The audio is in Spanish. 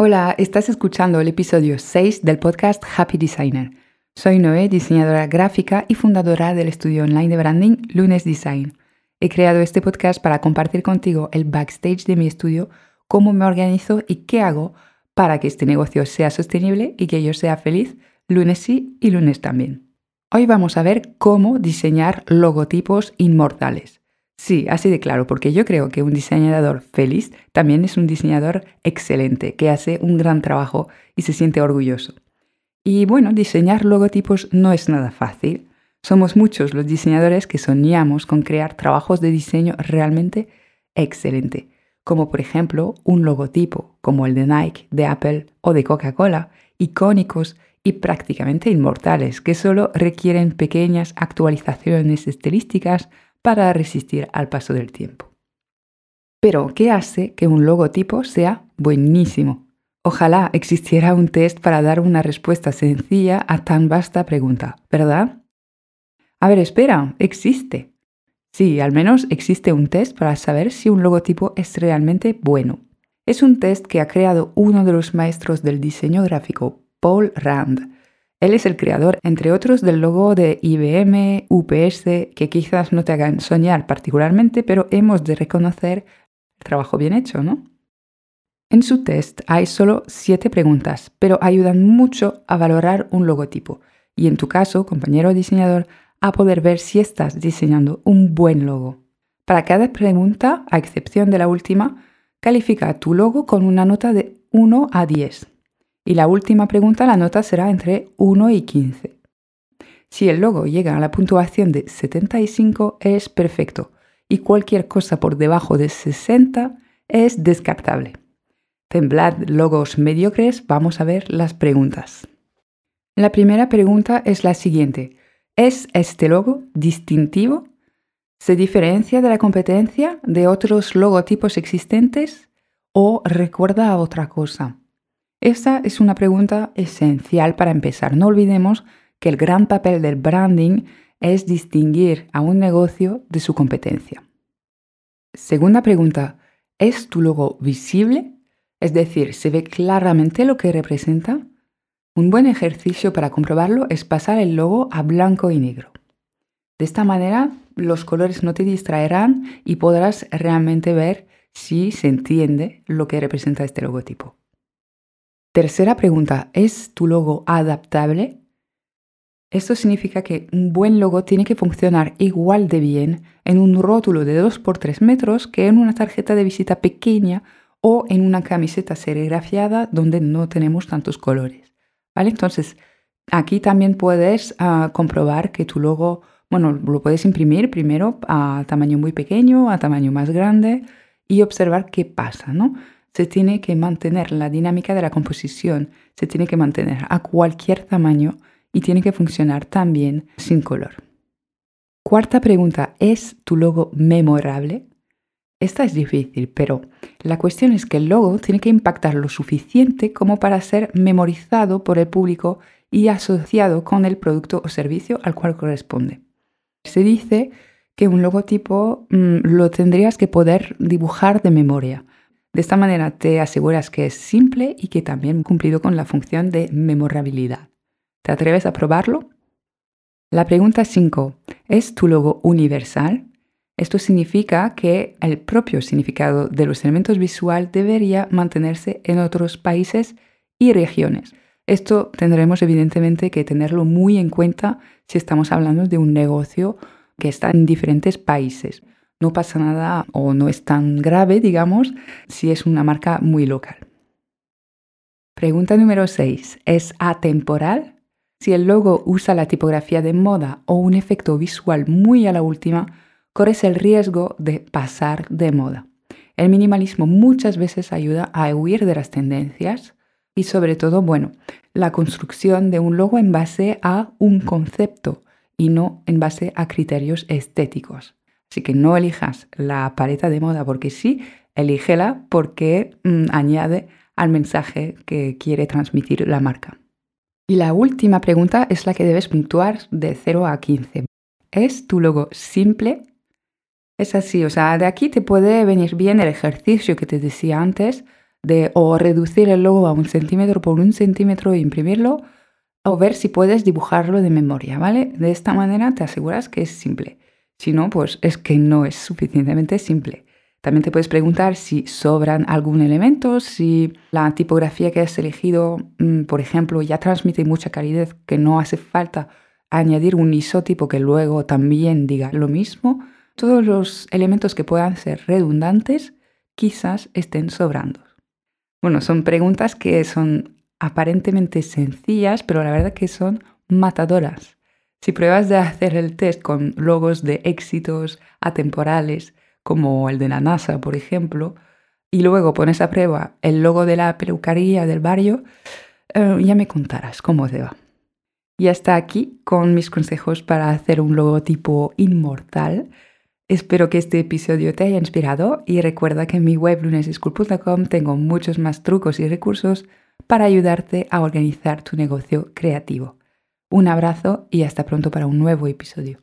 Hola, estás escuchando el episodio 6 del podcast Happy Designer. Soy Noé, diseñadora gráfica y fundadora del estudio online de branding Lunes Design. He creado este podcast para compartir contigo el backstage de mi estudio, cómo me organizo y qué hago para que este negocio sea sostenible y que yo sea feliz lunes sí y lunes también. Hoy vamos a ver cómo diseñar logotipos inmortales. Sí, así de claro, porque yo creo que un diseñador feliz también es un diseñador excelente, que hace un gran trabajo y se siente orgulloso. Y bueno, diseñar logotipos no es nada fácil. Somos muchos los diseñadores que soñamos con crear trabajos de diseño realmente excelente, como por ejemplo un logotipo como el de Nike, de Apple o de Coca-Cola, icónicos y prácticamente inmortales, que solo requieren pequeñas actualizaciones estilísticas para resistir al paso del tiempo. Pero, ¿qué hace que un logotipo sea buenísimo? Ojalá existiera un test para dar una respuesta sencilla a tan vasta pregunta, ¿verdad? A ver, espera, existe. Sí, al menos existe un test para saber si un logotipo es realmente bueno. Es un test que ha creado uno de los maestros del diseño gráfico, Paul Rand, él es el creador, entre otros, del logo de IBM, UPS, que quizás no te hagan soñar particularmente, pero hemos de reconocer el trabajo bien hecho, ¿no? En su test hay solo siete preguntas, pero ayudan mucho a valorar un logotipo y en tu caso, compañero diseñador, a poder ver si estás diseñando un buen logo. Para cada pregunta, a excepción de la última, califica tu logo con una nota de 1 a 10. Y la última pregunta, la nota será entre 1 y 15. Si el logo llega a la puntuación de 75 es perfecto y cualquier cosa por debajo de 60 es descartable. Temblad logos mediocres, vamos a ver las preguntas. La primera pregunta es la siguiente. ¿Es este logo distintivo? ¿Se diferencia de la competencia de otros logotipos existentes o recuerda a otra cosa? Esta es una pregunta esencial para empezar. No olvidemos que el gran papel del branding es distinguir a un negocio de su competencia. Segunda pregunta, ¿es tu logo visible? Es decir, ¿se ve claramente lo que representa? Un buen ejercicio para comprobarlo es pasar el logo a blanco y negro. De esta manera, los colores no te distraerán y podrás realmente ver si se entiende lo que representa este logotipo. Tercera pregunta, ¿es tu logo adaptable? Esto significa que un buen logo tiene que funcionar igual de bien en un rótulo de 2 por 3 metros que en una tarjeta de visita pequeña o en una camiseta serigrafiada donde no tenemos tantos colores. ¿Vale? Entonces, aquí también puedes ah, comprobar que tu logo, bueno, lo puedes imprimir primero a tamaño muy pequeño, a tamaño más grande y observar qué pasa, ¿no? Se tiene que mantener la dinámica de la composición, se tiene que mantener a cualquier tamaño y tiene que funcionar también sin color. Cuarta pregunta, ¿es tu logo memorable? Esta es difícil, pero la cuestión es que el logo tiene que impactar lo suficiente como para ser memorizado por el público y asociado con el producto o servicio al cual corresponde. Se dice que un logotipo mm, lo tendrías que poder dibujar de memoria, de esta manera te aseguras que es simple y que también cumplido con la función de memorabilidad. ¿Te atreves a probarlo? La pregunta 5. ¿Es tu logo universal? Esto significa que el propio significado de los elementos visual debería mantenerse en otros países y regiones. Esto tendremos evidentemente que tenerlo muy en cuenta si estamos hablando de un negocio que está en diferentes países no pasa nada o no es tan grave, digamos, si es una marca muy local. Pregunta número 6. ¿Es atemporal? Si el logo usa la tipografía de moda o un efecto visual muy a la última, corres el riesgo de pasar de moda. El minimalismo muchas veces ayuda a huir de las tendencias y sobre todo, bueno, la construcción de un logo en base a un concepto y no en base a criterios estéticos. Así que no elijas la paleta de moda porque sí, elígela porque mm, añade al mensaje que quiere transmitir la marca. Y la última pregunta es la que debes puntuar de 0 a 15. ¿Es tu logo simple? Es así, o sea, de aquí te puede venir bien el ejercicio que te decía antes de o reducir el logo a un centímetro por un centímetro e imprimirlo, o ver si puedes dibujarlo de memoria, ¿vale? De esta manera te aseguras que es simple. Si no, pues es que no es suficientemente simple. También te puedes preguntar si sobran algún elemento, si la tipografía que has elegido, mm, por ejemplo, ya transmite mucha calidad que no hace falta añadir un isótipo que luego también diga lo mismo. Todos los elementos que puedan ser redundantes quizás estén sobrando. Bueno, son preguntas que son aparentemente sencillas, pero la verdad que son matadoras. Si pruebas de hacer el test con logos de éxitos atemporales, como el de la NASA, por ejemplo, y luego pones a prueba el logo de la peluquería del barrio, eh, ya me contarás cómo te va. Y hasta aquí con mis consejos para hacer un logotipo inmortal. Espero que este episodio te haya inspirado y recuerda que en mi web luneseschool.com tengo muchos más trucos y recursos para ayudarte a organizar tu negocio creativo. Un abrazo y hasta pronto para un nuevo episodio.